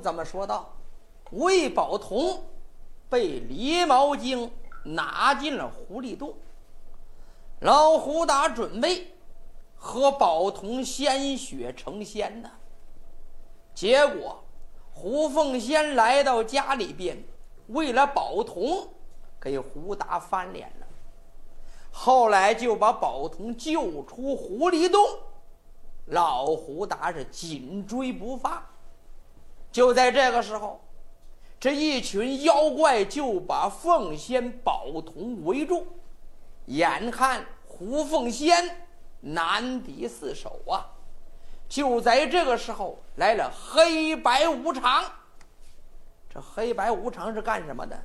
怎么说道？魏宝同被狸猫精拿进了狐狸洞，老胡达准备和宝同鲜血成仙呢。结果胡凤仙来到家里边，为了宝同，给胡达翻脸了。后来就把宝同救出狐狸洞，老胡达是紧追不放。就在这个时候，这一群妖怪就把凤仙、宝童围住，眼看胡凤仙难敌四手啊！就在这个时候，来了黑白无常。这黑白无常是干什么的？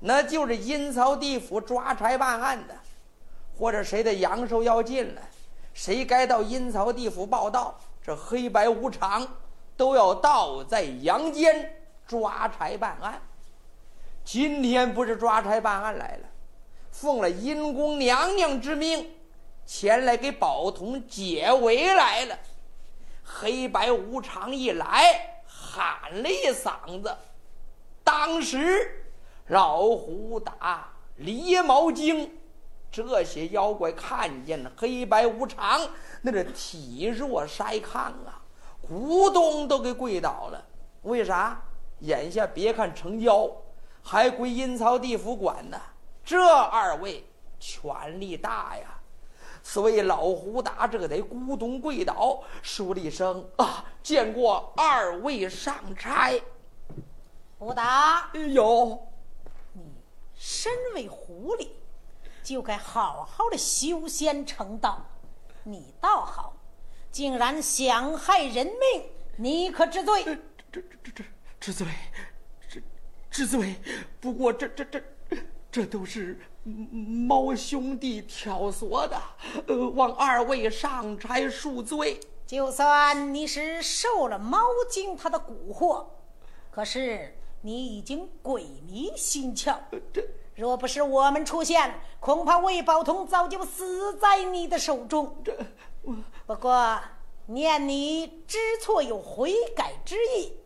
那就是阴曹地府抓差办案的。或者谁的阳寿要尽了，谁该到阴曹地府报道，这黑白无常都要到在阳间抓差办案。今天不是抓差办案来了，奉了阴公娘娘之命，前来给宝童解围来了。黑白无常一来，喊了一嗓子，当时老虎打狸毛精。这些妖怪看见了黑白无常，那是体弱筛糠啊，咕咚都给跪倒了。为啥？眼下别看成交，还归阴曹地府管呢。这二位权力大呀，所以老胡达这得咕咚跪倒，说了一声啊，见过二位上差。胡达，有，你身为狐狸。就该好好的修仙成道，你倒好，竟然想害人命，你可知罪？知知知知知罪，知知罪。不过这这这这都是猫兄弟挑唆的，呃，望二位上差恕罪。就算你是受了猫精他的蛊惑，可是你已经鬼迷心窍。这。若不是我们出现，恐怕魏宝通早就死在你的手中。这，不过念你知错有悔改之意，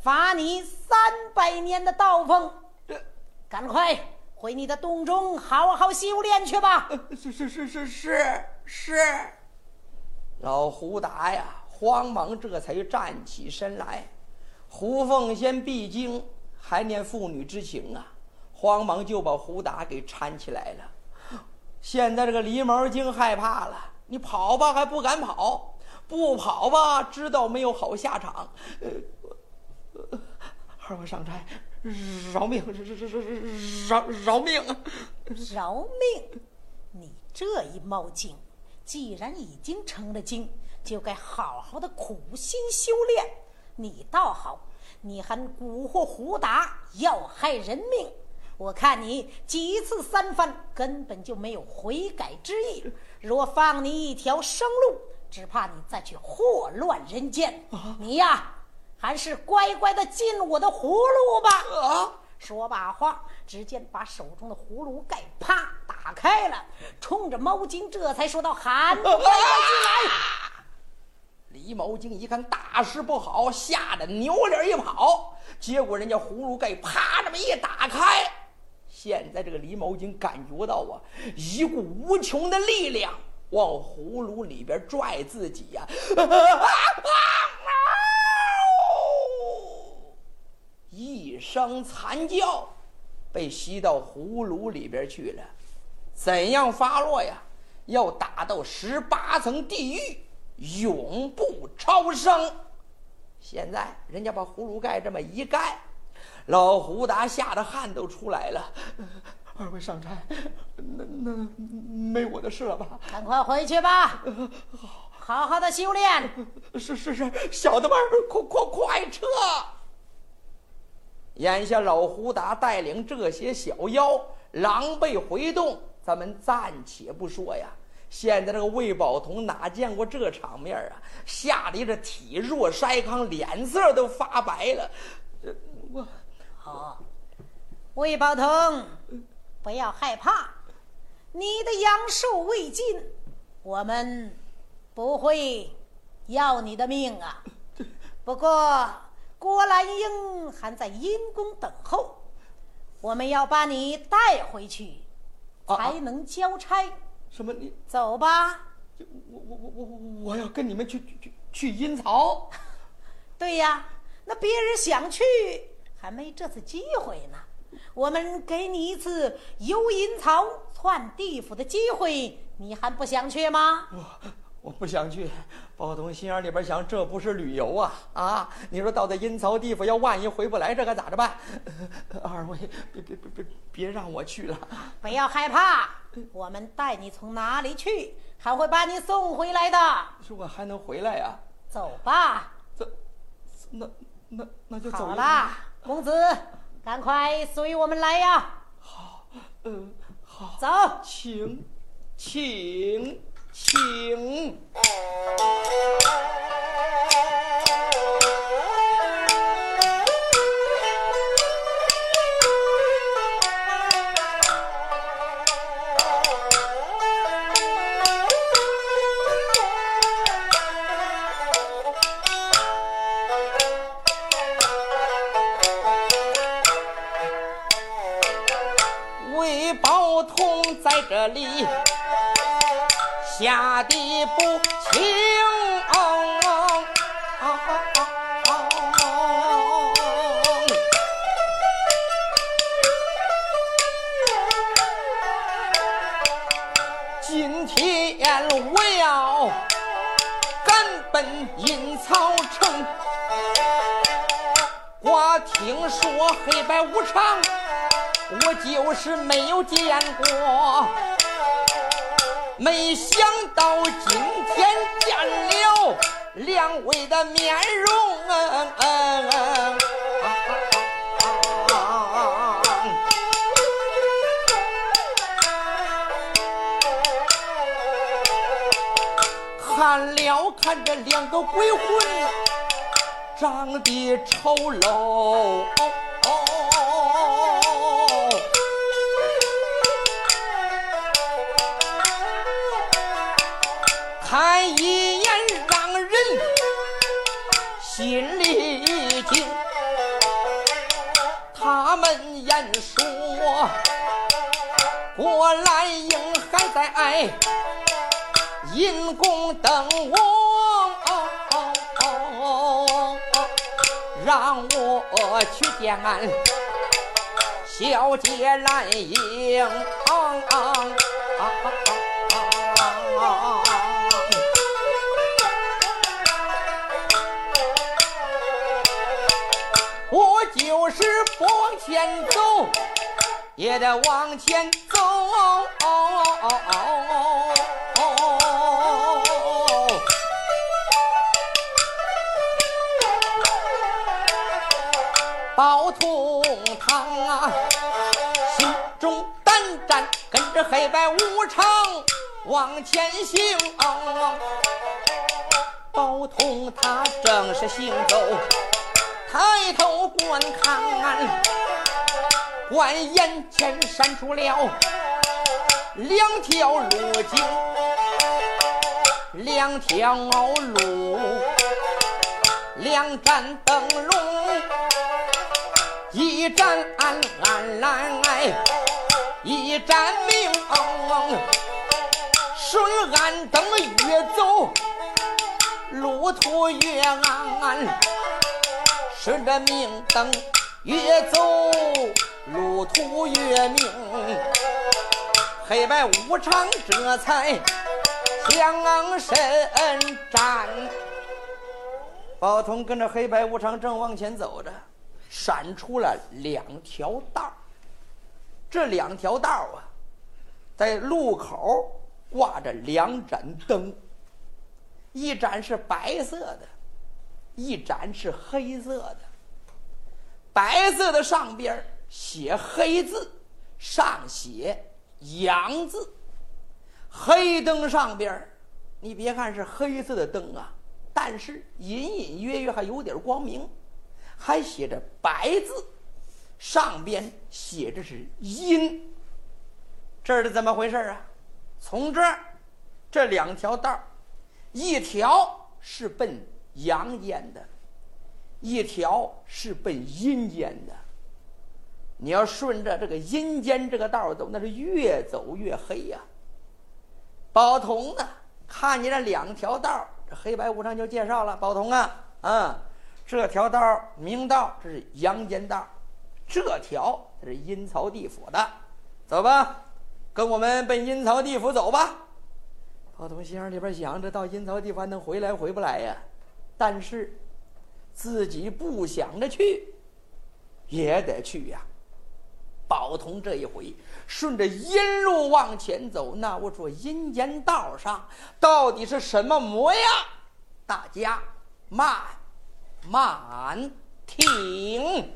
罚你三百年的道风。这，赶快回你的洞中好好修炼去吧。是是是是是是。老胡达呀，慌忙这才站起身来。胡凤仙毕竟还念父女之情啊。慌忙就把胡达给搀起来了。现在这个狸猫精害怕了，你跑吧还不敢跑，不跑吧知道没有好下场。二位上差，饶命！饶饶饶命！饶命！你这一猫精，既然已经成了精，就该好好的苦心修炼。你倒好，你还蛊惑胡达，要害人命。我看你几次三番，根本就没有悔改之意。若放你一条生路，只怕你再去祸乱人间。你呀，还是乖乖的进我的葫芦吧。啊！说罢话，只见把手中的葫芦盖啪打开了，冲着毛精这才说道：“喊，乖乖进来。”李毛巾一看大事不好，吓得扭脸一跑。结果人家葫芦盖啪这么一打开。现在这个狸猫精感觉到啊，一股无穷的力量往葫芦里边拽自己呀，一声惨叫，被吸到葫芦里边去了。怎样发落呀？要打到十八层地狱，永不超生。现在人家把葫芦盖这么一盖。老胡达吓得汗都出来了。二位上差，那那没我的事了吧？赶快回去吧，好，好好的修炼。是是是，小的们，快快快撤！眼下老胡达带领这些小妖狼狈回洞，咱们暂且不说呀。现在这个魏宝同哪见过这场面啊？吓得这体弱筛糠，脸色都发白了。我。好，魏宝通，不要害怕，你的阳寿未尽，我们不会要你的命啊。不过，郭兰英还在阴宫等候，我们要把你带回去，才能交差。什么你？走吧。我我我我我我要跟你们去去去去阴曹。对呀，那别人想去，还没这次机会呢。我们给你一次游阴曹、窜地府的机会，你还不想去吗？我我不想去。包同心眼里边想，这不是旅游啊啊！你说到这阴曹地府，要万一回不来，这可咋着办？二位，别别别别别让我去了。不要害怕，我们带你从哪里去，还会把你送回来的。说我还能回来呀、走吧。走那那那就走好一趟啦，公子，赶快随我们来呀！好嗯，好，走。请，请，请。这里下地不轻。今天我要赶奔阴曹城，我听说黑白无常。我就是没有见过，没想到今天见了两位的面容。嗯嗯嗯看了看这两个鬼魂，长得丑陋。在爱阴宫等我，让我去见俺小姐兰英。我就是不往前走，也得往前走。哦哦哦包通堂啊，心中胆战，跟着黑白无常往前行。包通他正是行走。抬头观看，观眼前闪出了两条路径，两条路，两盏灯笼，一盏暗暗，一盏明。顺暗灯越走，路途越暗。顺着明灯越走，路途越明。黑白无常这才向身站。包通跟着黑白无常正往前走着，闪出了两条道这两条道啊，在路口挂着两盏灯，一盏是白色的。一盏是黑色的，白色的上边写黑字，上写阳字。黑灯上边，你别看是黑色的灯啊，但是隐隐约约还有点光明，还写着白字，上边写着是阴。这是怎么回事啊？从这儿这两条道一条是奔。阳间的，一条是奔阴间的。你要顺着这个阴间这个道走，那是越走越黑呀。宝通呢，看见这两条道，这黑白无常就介绍了：宝通啊，啊，这条道明道，这是阳间道；这条这是阴曹地府的。走吧，跟我们奔阴曹地府走吧。宝通心里边想：这到阴曹地府还能回来回不来呀？但是自己不想着去，也得去呀。宝同这一回顺着阴路往前走，那我说阴间道上到底是什么模样？大家慢慢听。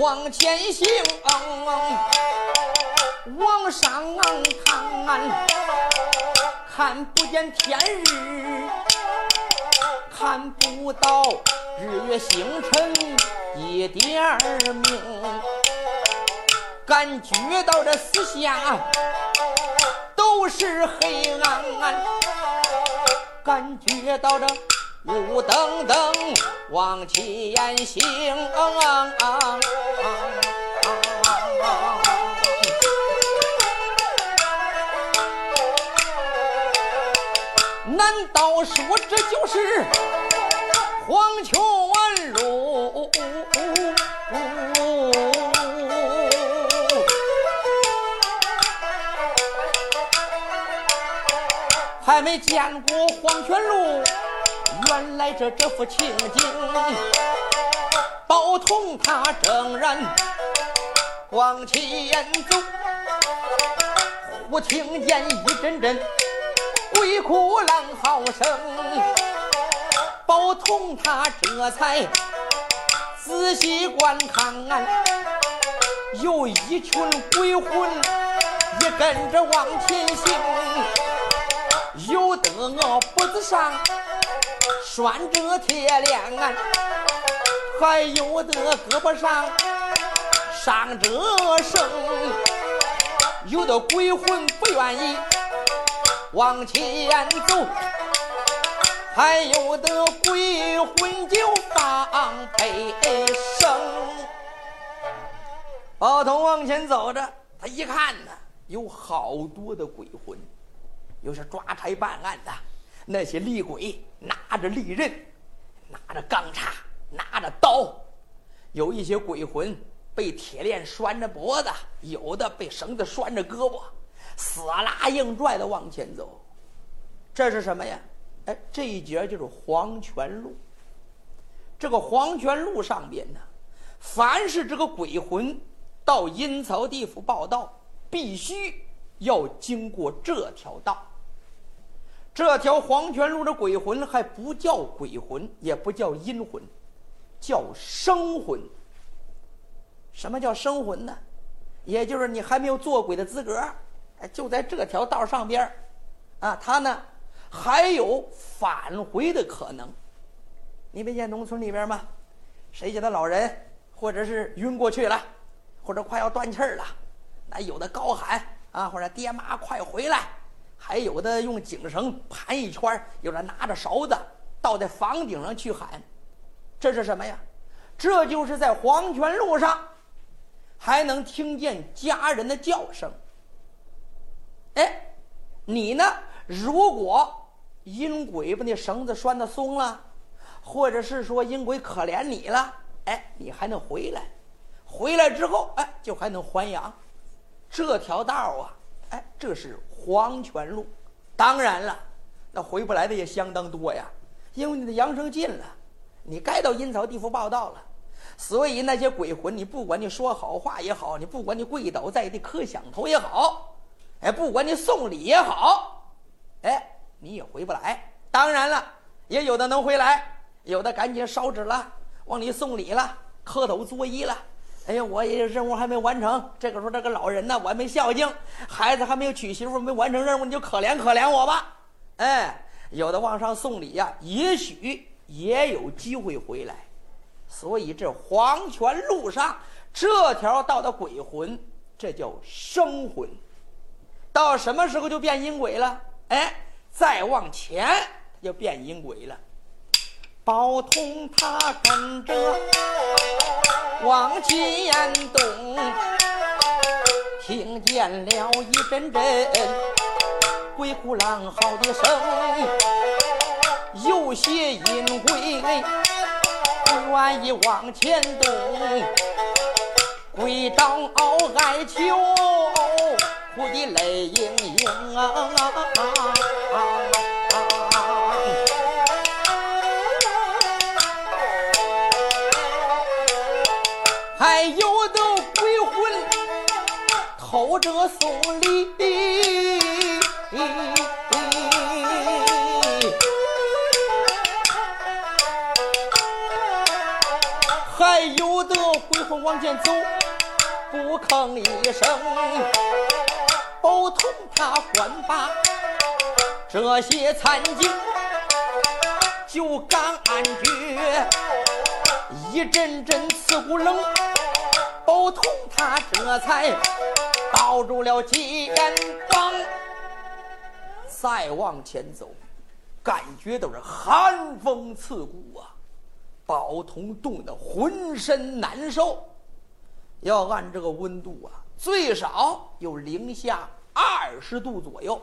往前行，往上看。看不见天日，看不到日月星辰一点明，感觉到这四下都是黑暗暗，感觉到这雾登登往前行。难道说这就是黄泉路？还没见过黄泉路，原来这这副情景，包同他正然往前走，忽听见一阵阵。鬼哭狼嚎声，宝通他这才仔细观看，有一群鬼魂也跟着往前行，有的我脖子上拴着铁链，还有的胳膊上上着绳，有的鬼魂不愿意。往前走，还有的鬼魂就放悲声。宝通往前走着，他一看呢，有好多的鬼魂，有些抓差办案的，那些厉鬼拿着利刃，拿着钢叉，拿着刀；有一些鬼魂被铁链拴着脖子，有的被绳子拴着胳膊。死拉硬拽的往前走，这是什么呀？哎，这一节就是黄泉路。这个黄泉路上边呢，凡是这个鬼魂到阴曹地府报道，必须要经过这条道。这条黄泉路的鬼魂还不叫鬼魂，也不叫阴魂，叫生魂。什么叫生魂呢？也就是你还没有做鬼的资格。就在这条道上边啊，他呢还有返回的可能。你没见农村里边吗？谁家的老人或者是晕过去了，或者快要断气了，那有的高喊啊，或者爹妈快回来，还有的用井绳盘一圈，有的拿着勺子倒在房顶上去喊，这是什么呀？这就是在黄泉路上还能听见家人的叫声。哎，你呢？如果阴鬼把那绳子拴的松了，或者是说阴鬼可怜你了，哎，你还能回来。回来之后，哎，就还能还阳。这条道啊，哎，这是黄泉路。当然了，那回不来的也相当多呀，因为你的阳生尽了，你该到阴曹地府报道了。所以那些鬼魂，你不管你说好话也好，你不管你跪倒在地磕响头也好，哎，不管你送礼也好，哎，你也回不来。当然了，也有的能回来，有的赶紧烧纸了，往里送礼了，磕头作揖了。哎呀，我也任务还没完成，这个时候这个老人呢，我还没孝敬，孩子还没有娶媳妇，没完成任务，你就可怜可怜我吧。哎，有的往上送礼呀，也许也有机会回来。所以这黄泉路上这条道的鬼魂，这叫生魂。到什么时候就变阴鬼了？哎，再往前就变阴鬼了。宝通他跟着往前动，听见了一阵阵鬼哭狼嚎的声，有些阴鬼。不愿意往前动，跪倒哀求，哭的泪盈盈啊！还有的鬼魂偷着送礼。还有的鬼魂往前走，不吭一声。包同他还把这些残经，就感觉一阵阵刺骨冷。包同他这才抱住了肩膀，再往前走，感觉都是寒风刺骨啊。宝通冻得浑身难受，要按这个温度啊，最少有零下二十度左右。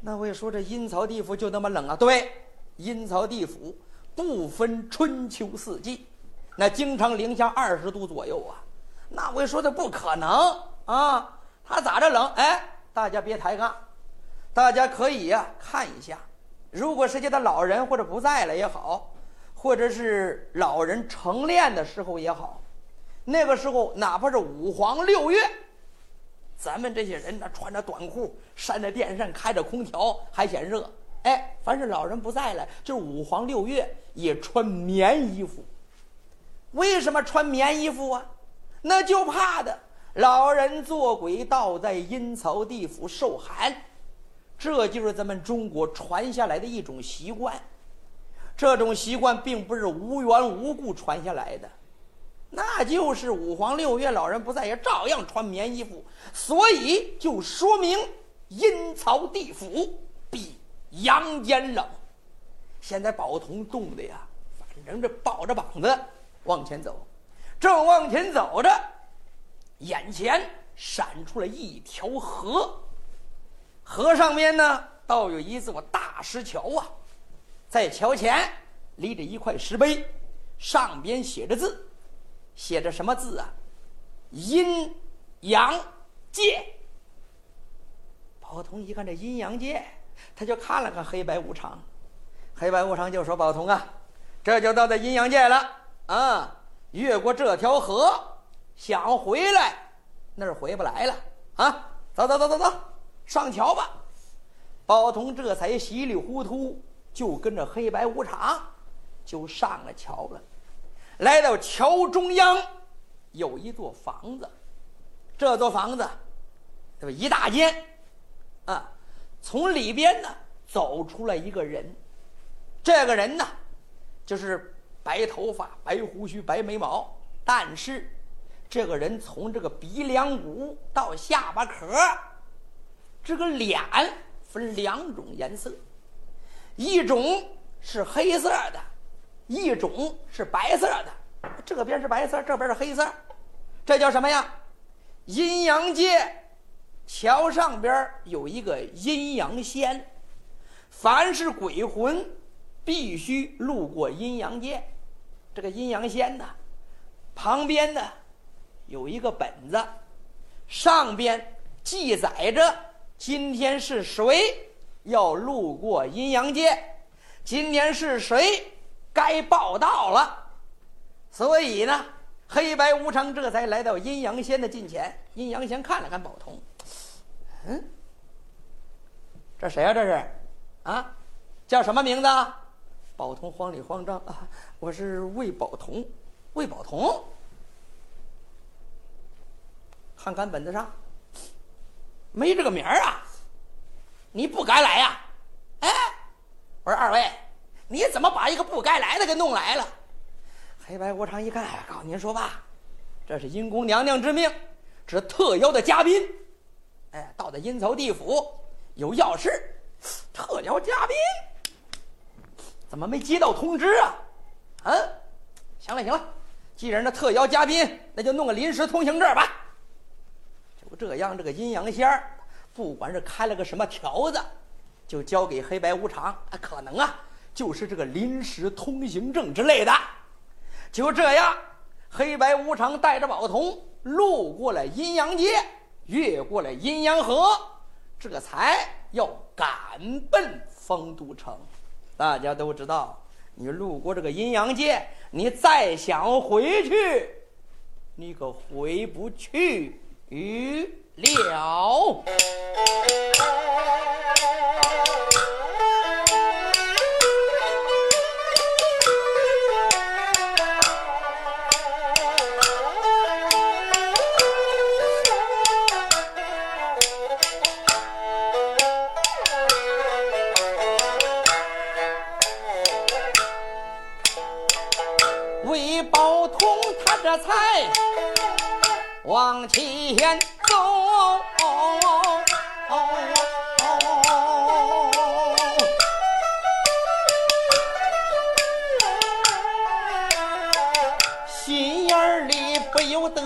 那我也说这阴曹地府就那么冷啊？对，阴曹地府不分春秋四季，那经常零下二十度左右啊。那我也说的不可能啊，他咋着冷？哎，大家别抬杠，大家可以呀看一下，如果是家的老人或者不在了也好。或者是老人成殓的时候也好，那个时候哪怕是五黄六月，咱们这些人呢穿着短裤，扇着电扇，开着空调还嫌热。哎，凡是老人不在了，就是五黄六月也穿棉衣服。为什么穿棉衣服啊？那就怕的老人做鬼倒在阴曹地府受寒，这就是咱们中国传下来的一种习惯。这种习惯并不是无缘无故传下来的，那就是五黄六月老人不在也照样穿棉衣服，所以就说明阴曹地府比阳间冷。现在宝通冻的呀，反正这抱着膀子往前走，正往前走着，眼前闪出了一条河，河上面呢倒有一座大石桥啊。在桥前立着一块石碑，上边写着字，写着什么字啊？阴阳界。宝通一看这阴阳界，他就看了看黑白无常，黑白无常就说：“宝通啊，这就到这阴阳界了啊！越过这条河，想回来那是回不来了啊！走走走走走，上桥吧。”宝通这才稀里糊涂。就跟着黑白无常，就上了桥了。来到桥中央，有一座房子。这座房子，对吧？一大间，啊，从里边呢走出来一个人。这个人呢，就是白头发、白胡须、白眉毛，但是这个人从这个鼻梁骨到下巴壳，这个脸分两种颜色。一种是黑色的，一种是白色的。这边是白色，这边是黑色，这叫什么呀？阴阳界桥上边有一个阴阳仙，凡是鬼魂必须路过阴阳界。这个阴阳仙呢，旁边呢有一个本子，上边记载着今天是谁要路过阴阳界，今天是谁该报道了。所以呢，黑白无常这才来到阴阳仙的近前。阴阳仙看了看宝通，嗯，这谁呀、这是，啊，叫什么名字？宝通慌里慌张。啊，我是魏宝通，魏宝通。看看本子上，没这个名儿啊，你不敢来呀、哎，我说二位，你怎么把一个不该来的给弄来了？黑白无常一看，哎，告诉您说吧，这是阴宫娘娘之命，这是特邀的嘉宾。哎，到的阴曹地府有要事，特邀嘉宾，怎么没接到通知啊？啊，行了行了，既然这特邀嘉宾，那就弄个临时通行证吧。就这样，这个阴阳仙儿，不管是开了个什么条子，就交给黑白无常，啊，可能啊，就是这个临时通行证之类的。就这样，黑白无常带着宝童路过了阴阳街，越过了阴阳河，这才要赶奔丰都城。大家都知道，你路过这个阴阳街，你再想回去，你可回不去了。前走，心眼里不由得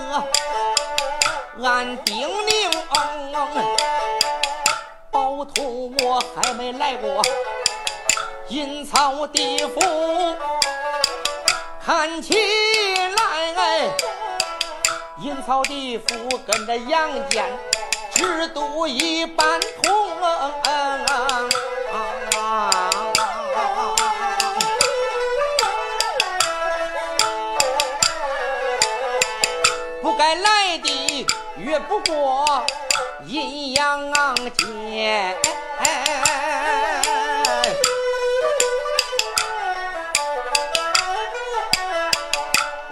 暗叮咛，宝通我还没来过阴曹地府。看起来，哎，阴曹地府跟着阳间制度一般同。不该来的越不过阴阳间。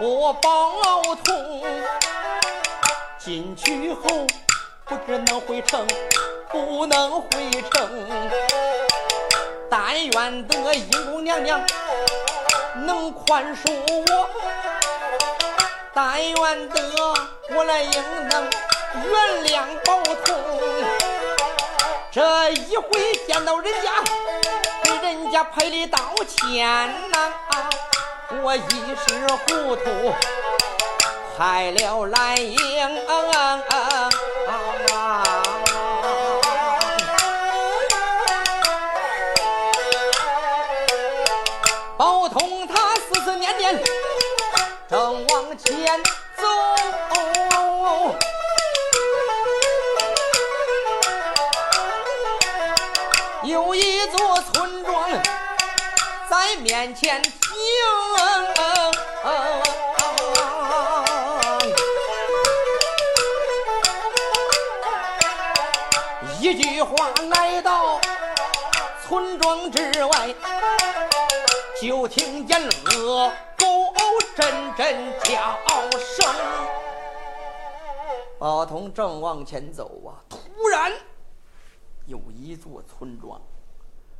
我宝通进去后，不知能回城，不能回城。但愿得阴公娘娘能宽恕我，但愿得我来应能原谅宝通。这一回见到人家，给人家赔礼道歉呐、我一时糊涂，开了兰英。宝通他思思念念，正往前走。有一座村庄在面前停。句话来到村庄之外，就听见恶狗阵阵叫声。宝通正往前走啊，突然有一座村庄，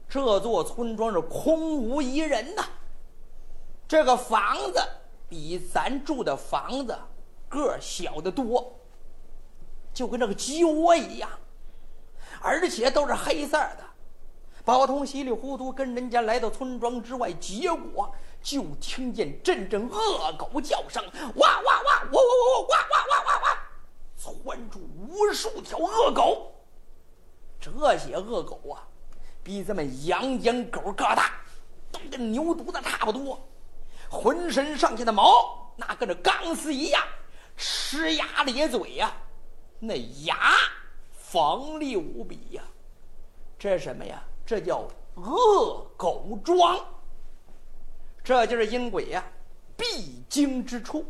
这座村庄是空无一人呐、这个房子比咱住的房子个小得多，就跟这个鸡窝一样，而且都是黑色的。宝通稀里糊涂跟人家来到村庄之外结果就听见阵阵恶狗叫声哇哇哇我我我我哇哇哇哇哇窜出无数条恶狗。这些恶狗啊比咱们洋阴狗个大都跟牛犊子差不多浑身上下的毛那跟着钢丝一样呲牙咧嘴呀那牙锋利无比呀。这是什么呀？这叫恶狗庄。这就是阴鬼呀必经之处。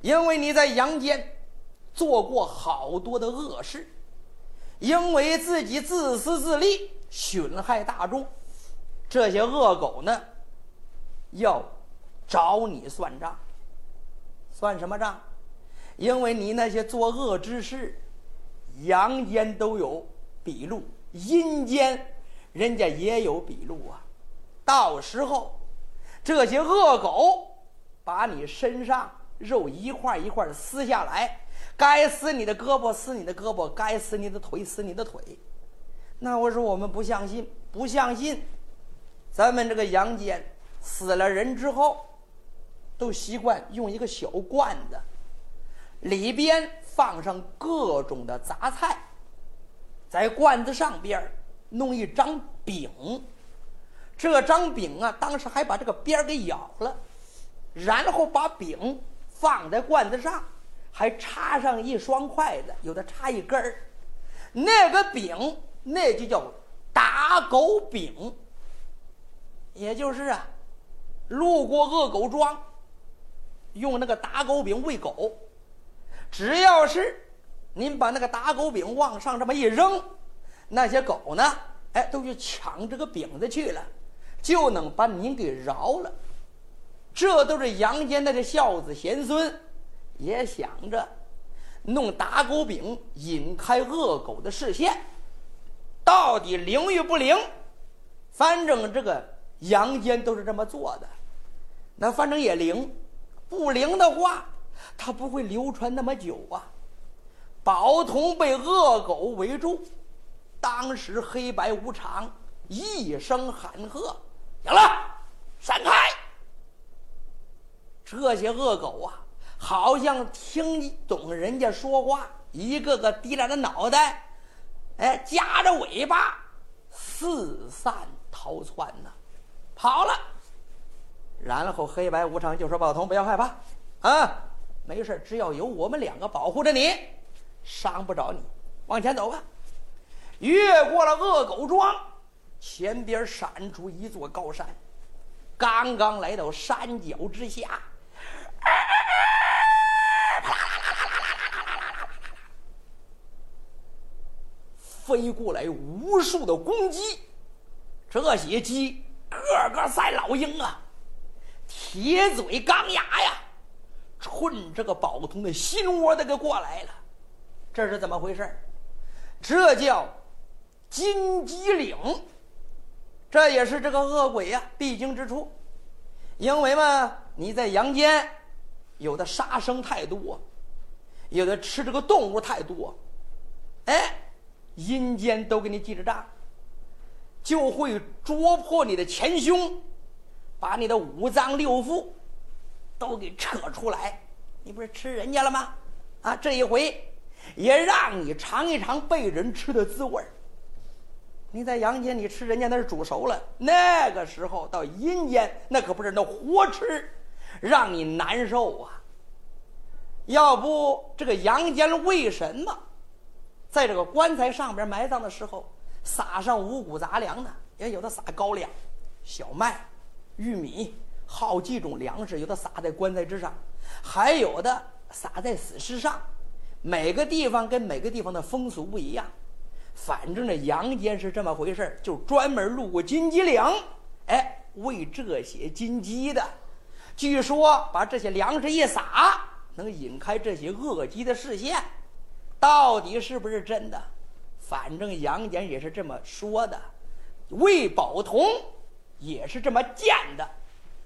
因为你在阳间做过好多的恶事，因为自己自私自利，损害大众，这些恶狗呢，要找你算账。算什么账？因为你那些作恶之事，阳间都有笔录，阴间人家也有笔录啊。到时候，这些恶狗把你身上。肉一块一块撕下来，该撕你的胳膊撕你的胳膊，该撕你的腿撕你的腿。那我说我们不相信，不相信。咱们这个阳间死了人之后，都习惯用一个小罐子，里边放上各种的杂菜，在罐子上边弄一张饼，这张饼啊，当时还把这个边给咬了，然后把饼。放在罐子上，还插上一双筷子，有的插一根儿。那个饼，那就叫打狗饼。也就是啊，路过恶狗庄，用那个打狗饼喂狗。只要是您把那个打狗饼往上这么一扔，那些狗呢，哎，都去抢这个饼子去了，就能把您给饶了。这都是阳间的这孝子贤孙，也想着弄打狗饼引开恶狗的视线，到底灵与不灵？反正这个阳间都是这么做的，那反正也灵，不灵的话，它不会流传那么久啊。宝通被恶狗围住，当时黑白无常一声喊喝：“行了，闪开！”这些恶狗啊，好像听懂人家说话，一个个低着脑袋，哎，夹着尾巴，四散逃窜呐，跑了。然后黑白无常就说：“宝通，不要害怕，啊，没事，只要有我们两个保护着你，伤不着你。往前走吧。”越过了恶狗庄，前边闪出一座高山，刚刚来到山脚之下。飞过来无数的公鸡，这些鸡个个赛老鹰啊，铁嘴钢牙呀，冲这个宝通的心窝子给过来了。这是怎么回事？这叫金鸡岭，这也是这个恶鬼呀必经之处。因为嘛，你在阳间。有的杀生太多，有的吃这个动物太多，哎，阴间都给你记着账，就会捉破你的前胸，把你的五脏六腑都给扯出来。你不是吃人家了吗？啊，这一回也让你尝一尝被人吃的滋味你在阳间你吃人家那是煮熟了，那个时候到阴间那可不是那活吃。让你难受啊！要不这个阳间为什么在这个棺材上边埋葬的时候撒上五谷杂粮呢？也有的撒高粱、小麦、玉米，好几种粮食，有的撒在棺材之上，还有的撒在死尸上。每个地方跟每个地方的风俗不一样，反正这阳间是这么回事就专门路过金鸡岭，哎，喂这些金鸡的。据说把这些粮食一撒，能引开这些恶鸡的视线，到底是不是真的？反正杨戬也是这么说的，魏宝同也是这么见的。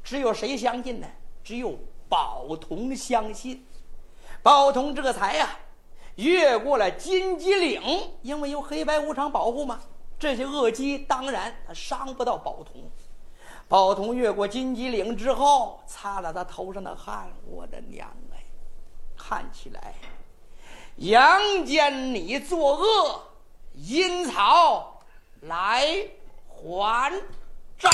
只有谁相信呢？只有宝同相信。宝同这才呀，越过了金鸡岭，因为有黑白无常保护嘛，这些恶鸡当然他伤不到宝同。宝同越过金鸡岭之后，擦了他头上的汗。我的娘哎，看起来阳间你作恶，阴曹来还账。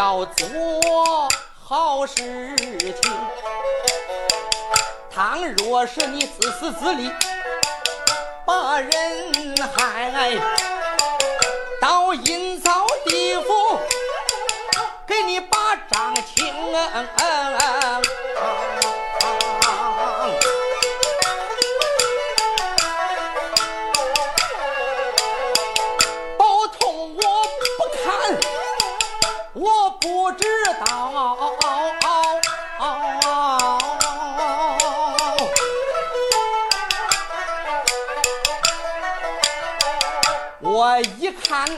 要做好事情。倘若是你自私自利，把人害，到阴曹地府给你把账清。不知道，我一看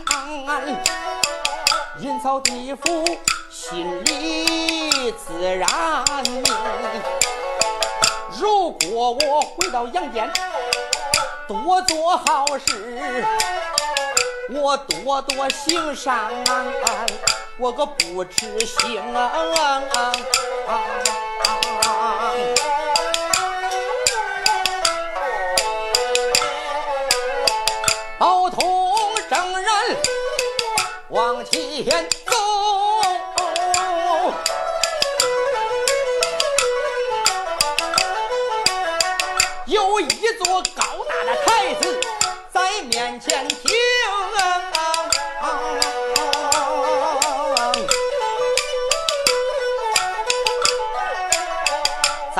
阴曹地府，心里自然明。如果我回到阳间，多做好事，我多多行善。我可不知心啊！包通正人往前走，有一座高大的台子在面前听。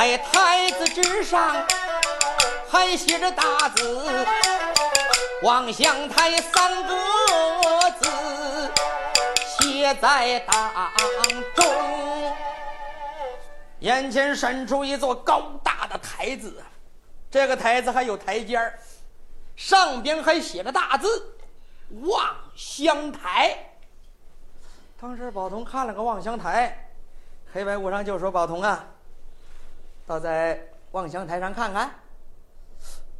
在台子之上还写着大字“望乡台”三个字，写在当中。眼前伸出一座高大的台子，这个台子还有台阶儿，上边还写着大字“望乡台”。当时宝通看了个望乡台，黑白无常就说：“宝通啊。”倒在望乡台上看看。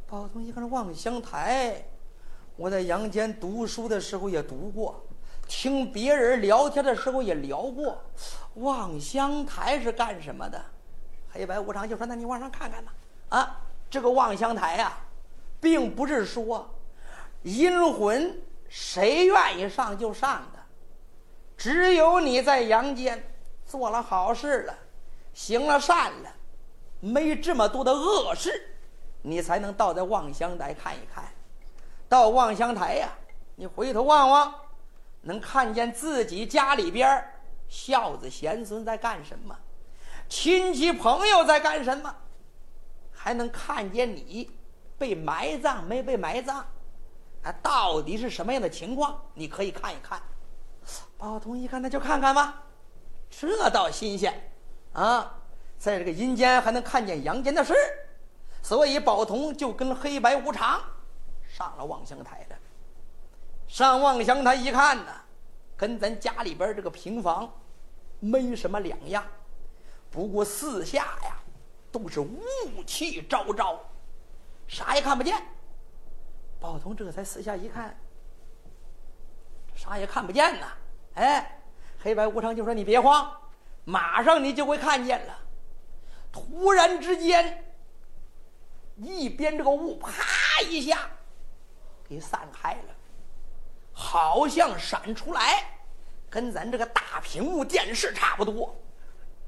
宝通一看，望乡台，我在阳间读书的时候也读过，听别人聊天的时候也聊过。望乡台是干什么的？黑白无常就说：“那你往上看看呐。”啊，这个望乡台呀，并不是说阴魂谁愿意上就上的，只有你在阳间做了好事了，行了善了。没这么多的恶事，你才能到这望乡台看一看。到望乡台呀，你回头望望，能看见自己家里边孝子贤孙在干什么，亲戚朋友在干什么，还能看见你被埋葬没被埋葬，啊，到底是什么样的情况？你可以看一看。宝通一看，那就看看吧，这倒新鲜啊。在这个阴间还能看见阳间的事，所以宝通就跟黑白无常上了望乡台了。上望乡台一看呢，跟咱家里边这个平房没什么两样，不过四下呀都是雾气昭昭，啥也看不见。宝通这才四下一看，啥也看不见呐。哎，黑白无常就说：“你别慌，马上你就会看见了。”突然之间，一边这个雾啪一下给散开了，好像闪出来，跟咱这个大屏幕电视差不多。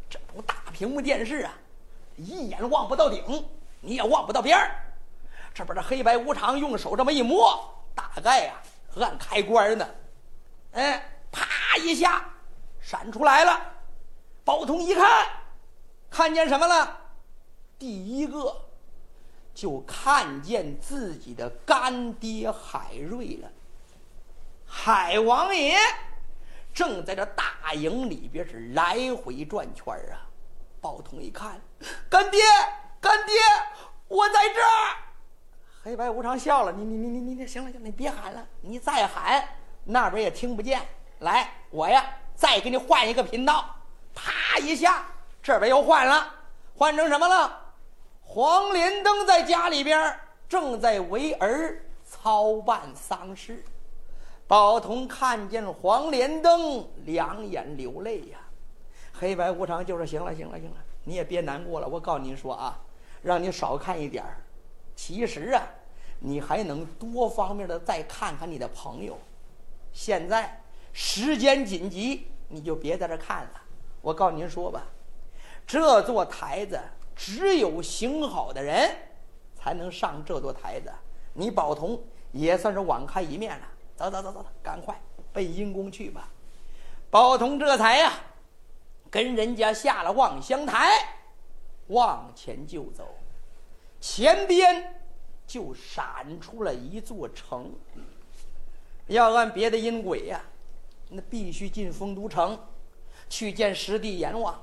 这不大屏幕电视啊，一眼望不到顶，你也望不到边儿。这边这黑白无常用手这么一摸，大概呀按开关呢，哎，啪一下闪出来了。包通一看。看见什么了？第一个就看见自己的干爹海瑞了。海王爷正在这大营里边是来回转圈啊。包通一看，干爹，干爹，我在这儿。黑白无常笑了，你你你你你，行了行了，你别喊了，你再喊那边也听不见。来，我呀，再给你换一个频道，啪一下。这边又换了，换成什么了？黄连登在家里边正在为儿操办丧事。宝通看见黄连登，两眼流泪呀。黑白无常就说：“行了，行了，行了，你也别难过了。我告诉您说啊，让你少看一点儿。其实啊，你还能多方面的再看看你的朋友。现在时间紧急，你就别在这看了。我告诉您说吧，这座台子只有行好的人才能上这座台子。你宝通也算是网开一面了。”走走走走走，赶快奔阴宫去吧！宝通这才呀，跟人家下了望乡台，往前就走，前边就闪出了一座城。要按别的阴鬼呀，那必须进丰都城，去见实地阎王，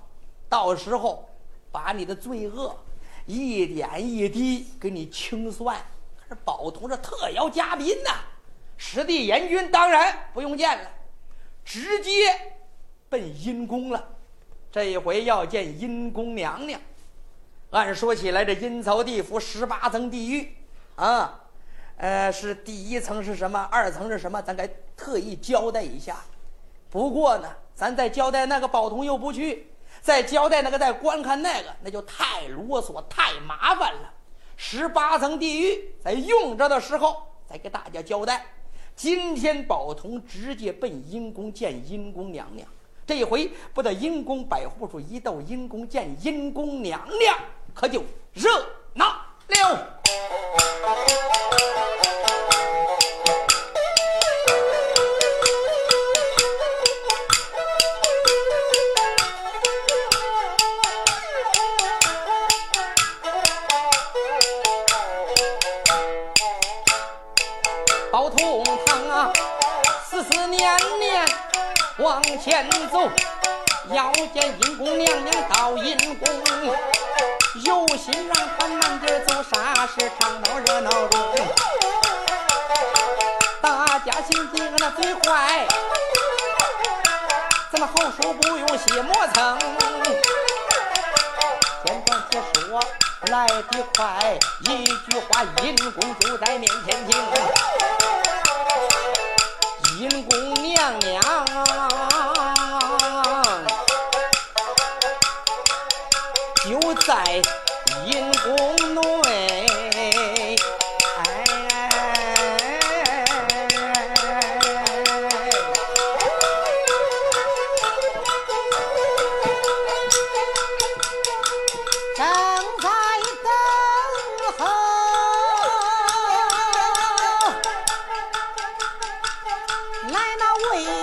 到时候把你的罪恶一点一滴给你清算。可是宝同这特邀嘉宾呐。实地阎君当然不用见了，直接奔阴宫了。这一回要见阴宫娘娘。按说起来，这阴曹地府十八层地狱啊，呃，是第一层是什么？二层是什么？咱该特意交代一下。不过呢，咱再交代那个宝通又不去，再交代那个再观看那个，那就太啰嗦太麻烦了。十八层地狱在用着的时候再给大家交代。今天宝童直接奔阴宫见阴宫娘娘，这回不得阴宫百户处一到阴宫见阴宫娘娘，可就热闹了。往前走，要见阴公娘娘到阴宫，有心让他慢点走，啥事唱闹热闹中。大家心急那嘴坏，咱们好手不用细磨蹭。简短解说来得快，一句话阴公就在面前听。金宫娘娘就在来那为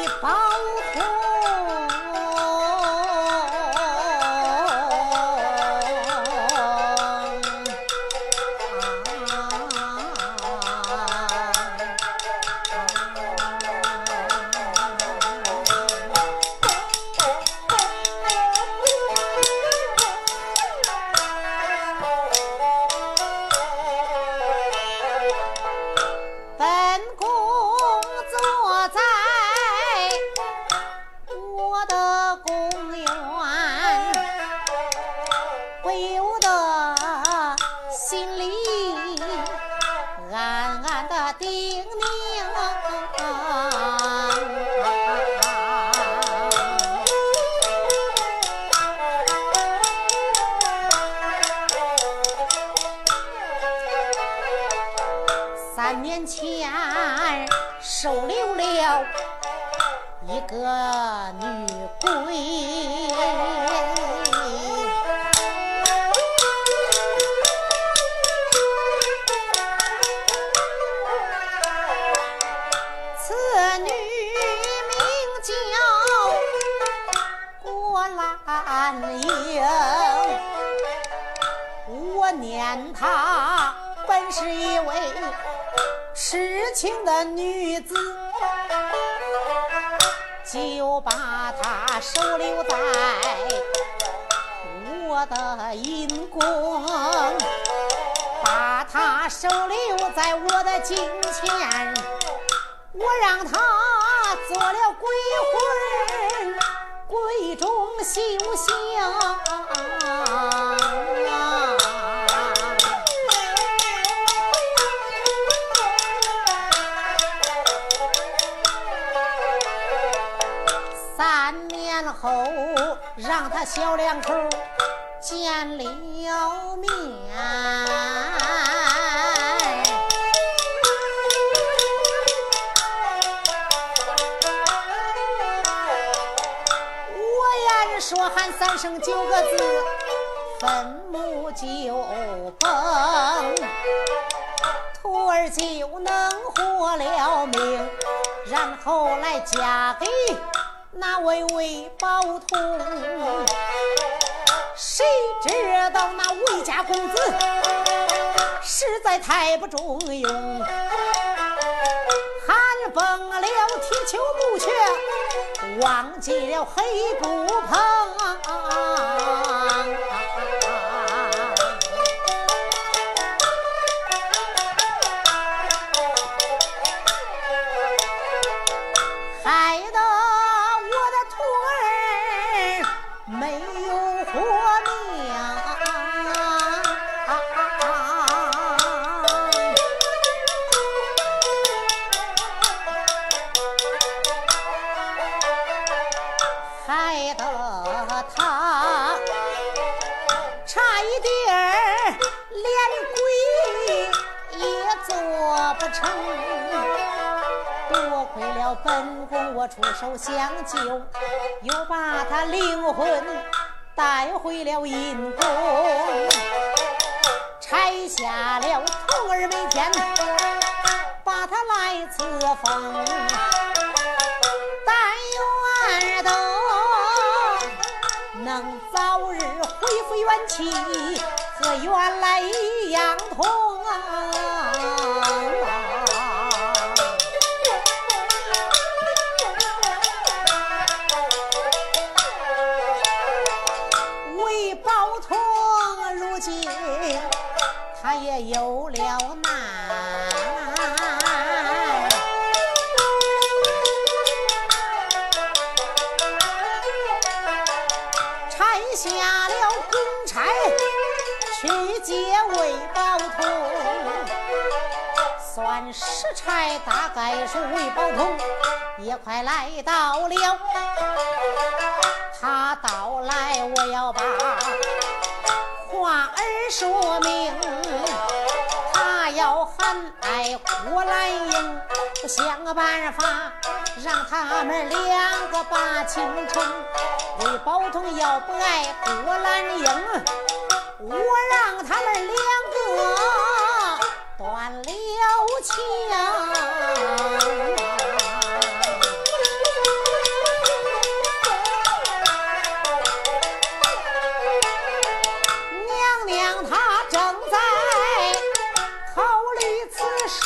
金钱我让他做了鬼魂鬼中修行三年后让他小两口见了面。说喊三声九个字，坟墓就崩，徒儿就能活了命，然后来嫁给那位魏宝通。谁知道那魏家公子实在太不中用，崩了铁球不缺，忘记了黑布棚。不成。多亏了本宫我出手相救，又把他灵魂带回了阴宫，拆下了童儿眉间，把他来赐封。但愿的能早日恢复元气，和原来一样同啊！算时差大概是魏宝通也快来到了。他到来，我要把话儿说明。他要喊来郭兰英，想个办法让他们两个把情成。魏宝通要不爱郭兰英，我让他们两个断了情。娘娘她正在考虑此事。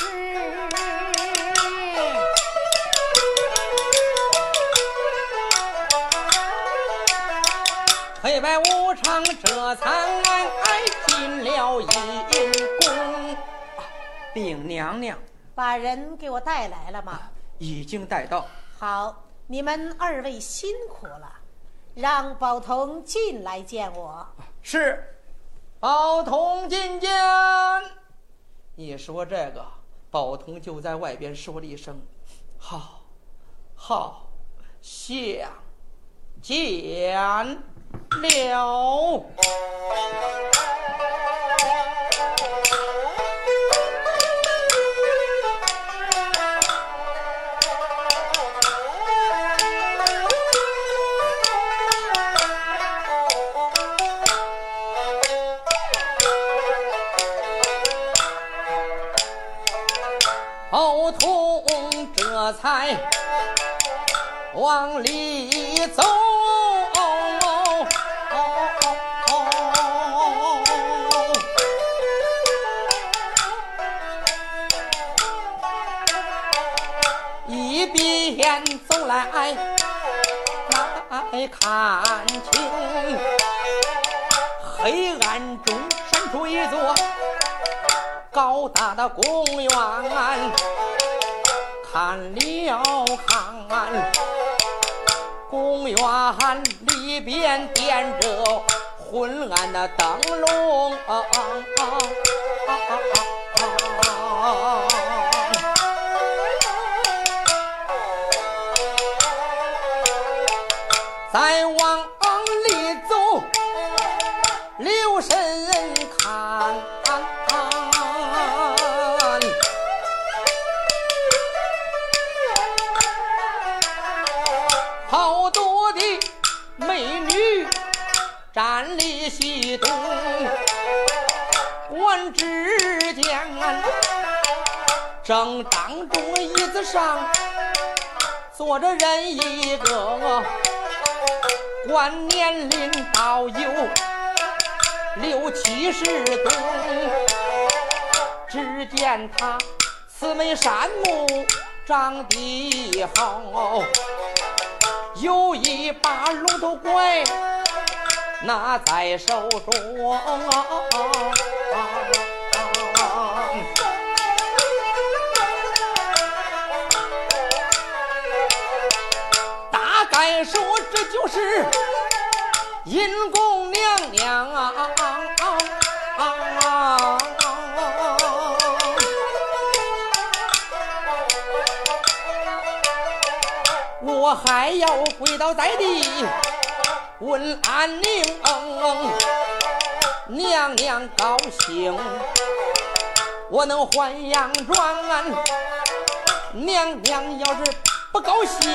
黑白无常这才进了阴。禀娘娘，把人给我带来了吗？已经带到。好，你们二位辛苦了，让宝童进来见我。是，宝童进见。你说这个，宝童就在外边说了一声：“好，好，相见了。”往里走。一边走来来看清，黑暗中闪出一座高大的公园，看了看，公园里边点着昏暗的灯笼。再往西东，我只见正当中椅子上坐着人一个，观年龄倒有六七十冬，只见他慈眉善目，长得好。有一把龙头拐拿在手中，大概说这就是阴公娘娘啊！我还要跪倒在地问安宁，娘娘高兴，我能还洋庄。娘娘要是不高兴，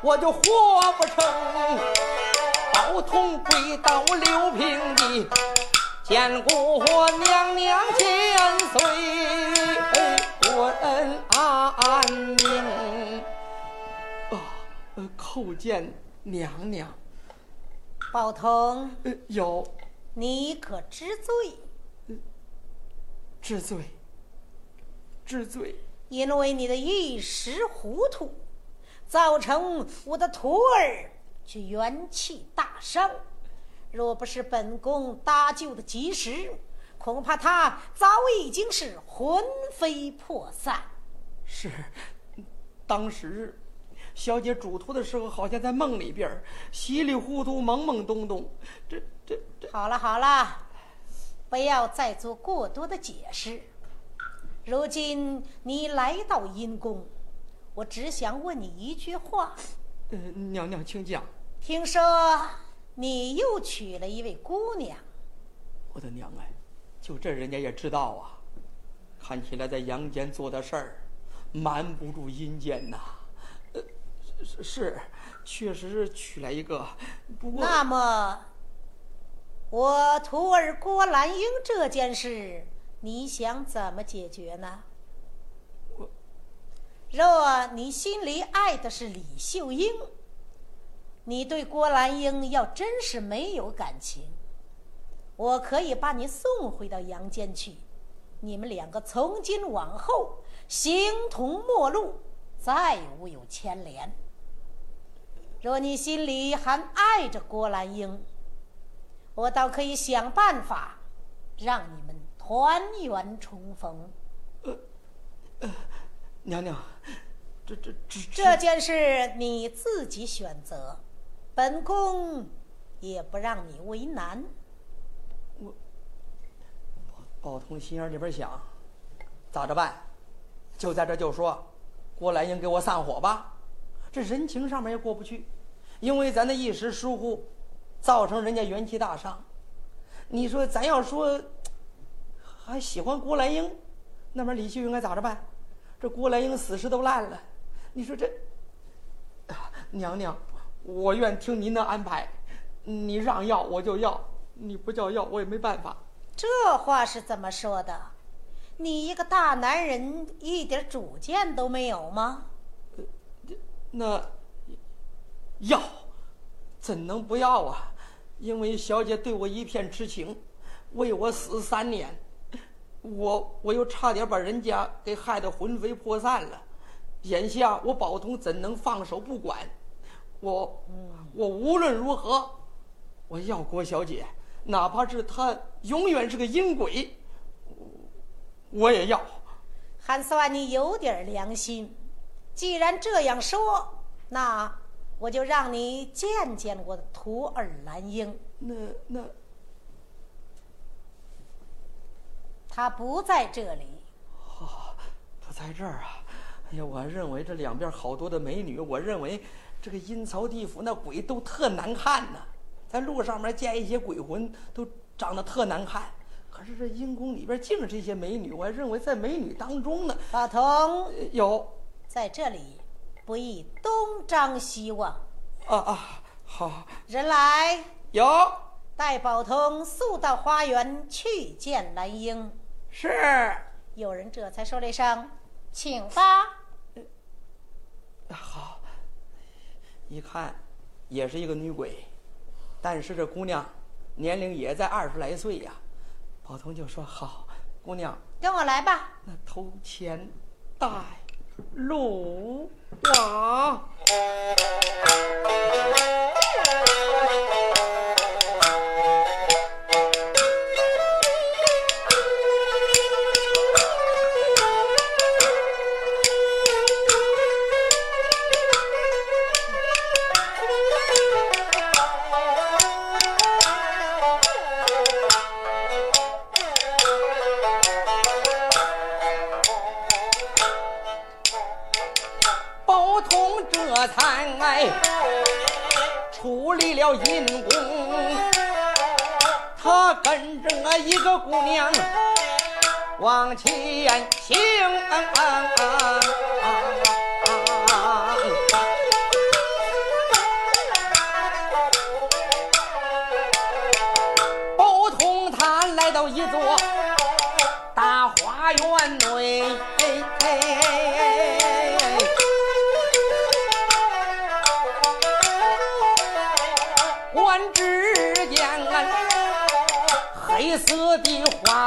我就活不成。包同跪到六平地，见过娘娘千岁，问安宁。啊叩见娘娘，宝通，呃，有，你可知罪？知罪，知罪。因为你的一时糊涂，造成我的徒儿却元气大伤。若不是本宫搭救的及时，恐怕他早已经是魂飞魄散。是，当时。小姐嘱托的时候，好像在梦里边稀里糊涂、懵懵懂懂。这、这、这……好了好了，不要再做过多的解释。如今你来到阴宫，我只想问你一句话。呃，娘娘，请讲。听说你又娶了一位姑娘。我的娘哎，就这人家也知道啊。看起来在阳间做的事儿，瞒不住阴间呐。是是，确实是娶来一个，不过那么，我徒儿郭兰英这件事，你想怎么解决呢？我，若你心里爱的是李秀英，你对郭兰英要真是没有感情，我可以把你送回到阳间去，你们两个从今往后形同陌路，再无有牵连。若你心里还爱着郭兰英，我倒可以想办法让你们团圆重逢。呃，呃，娘娘，这这这这件事你自己选择，本宫也不让你为难。我，宝通心眼里边想，咋着办？就在这就说，郭兰英给我散伙吧。这人情上面也过不去，因为咱的一时疏忽，造成人家元气大伤。你说咱要说还喜欢郭兰英，那么李秀英该咋着办？这郭兰英死尸都烂了，你说这娘娘，我愿听您的安排，你让要我就要，你不叫要我也没办法。这话是怎么说的？你一个大男人一点主见都没有吗？那要怎能不要啊？因为小姐对我一片痴情，为我死三年，我我又差点把人家给害得魂飞魄散了。眼下我宝通怎能放手不管？我我无论如何，我要郭小姐，哪怕是她永远是个阴鬼，我也要。还算你有点良心。既然这样说，那我就让你见见我的徒儿兰英。那那，他不在这里。哦，不在这儿啊！哎呀，我认为这两边好多的美女，我认为这个阴曹地府那鬼都特难看呐，在路上面见一些鬼魂都长得特难看。可是这阴宫里边净是这些美女，我还认为在美女当中呢，宝通呃有在这里不宜东张西望。啊啊，好人来，有带宝通速到花园去见兰英。是有人这才说了一声：“请吧。好，一看也是一个女鬼，但是这姑娘年龄也在二十来岁呀。宝通就说：“好，姑娘，”跟我来吧。那头前带路鲁王了阴公，他跟着一个姑娘往前行。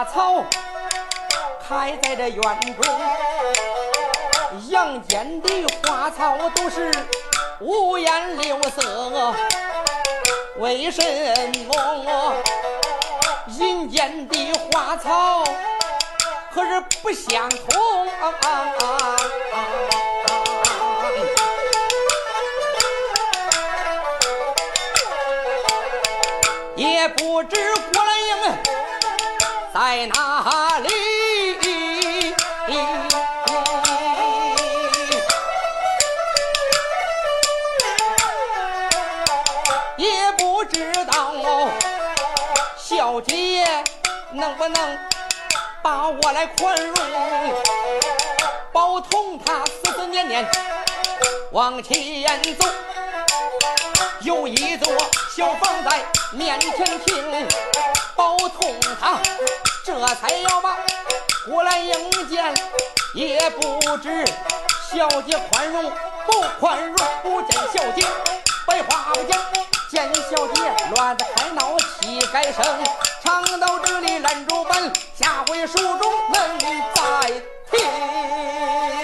花草开在这园中，阳间的花草都是五颜六色，为什么阴间的花草可是不相同？也不知郭兰英在哪里。也不知道小姐能不能把我来宽容？宝通他思思念念往前走。有一座小房在面前停，包通他这才要把过来迎见，也不知小姐宽容不宽容，不见小姐白话不讲，见小姐乱子开闹气改生，唱到这里拦住本，下回书中能再听。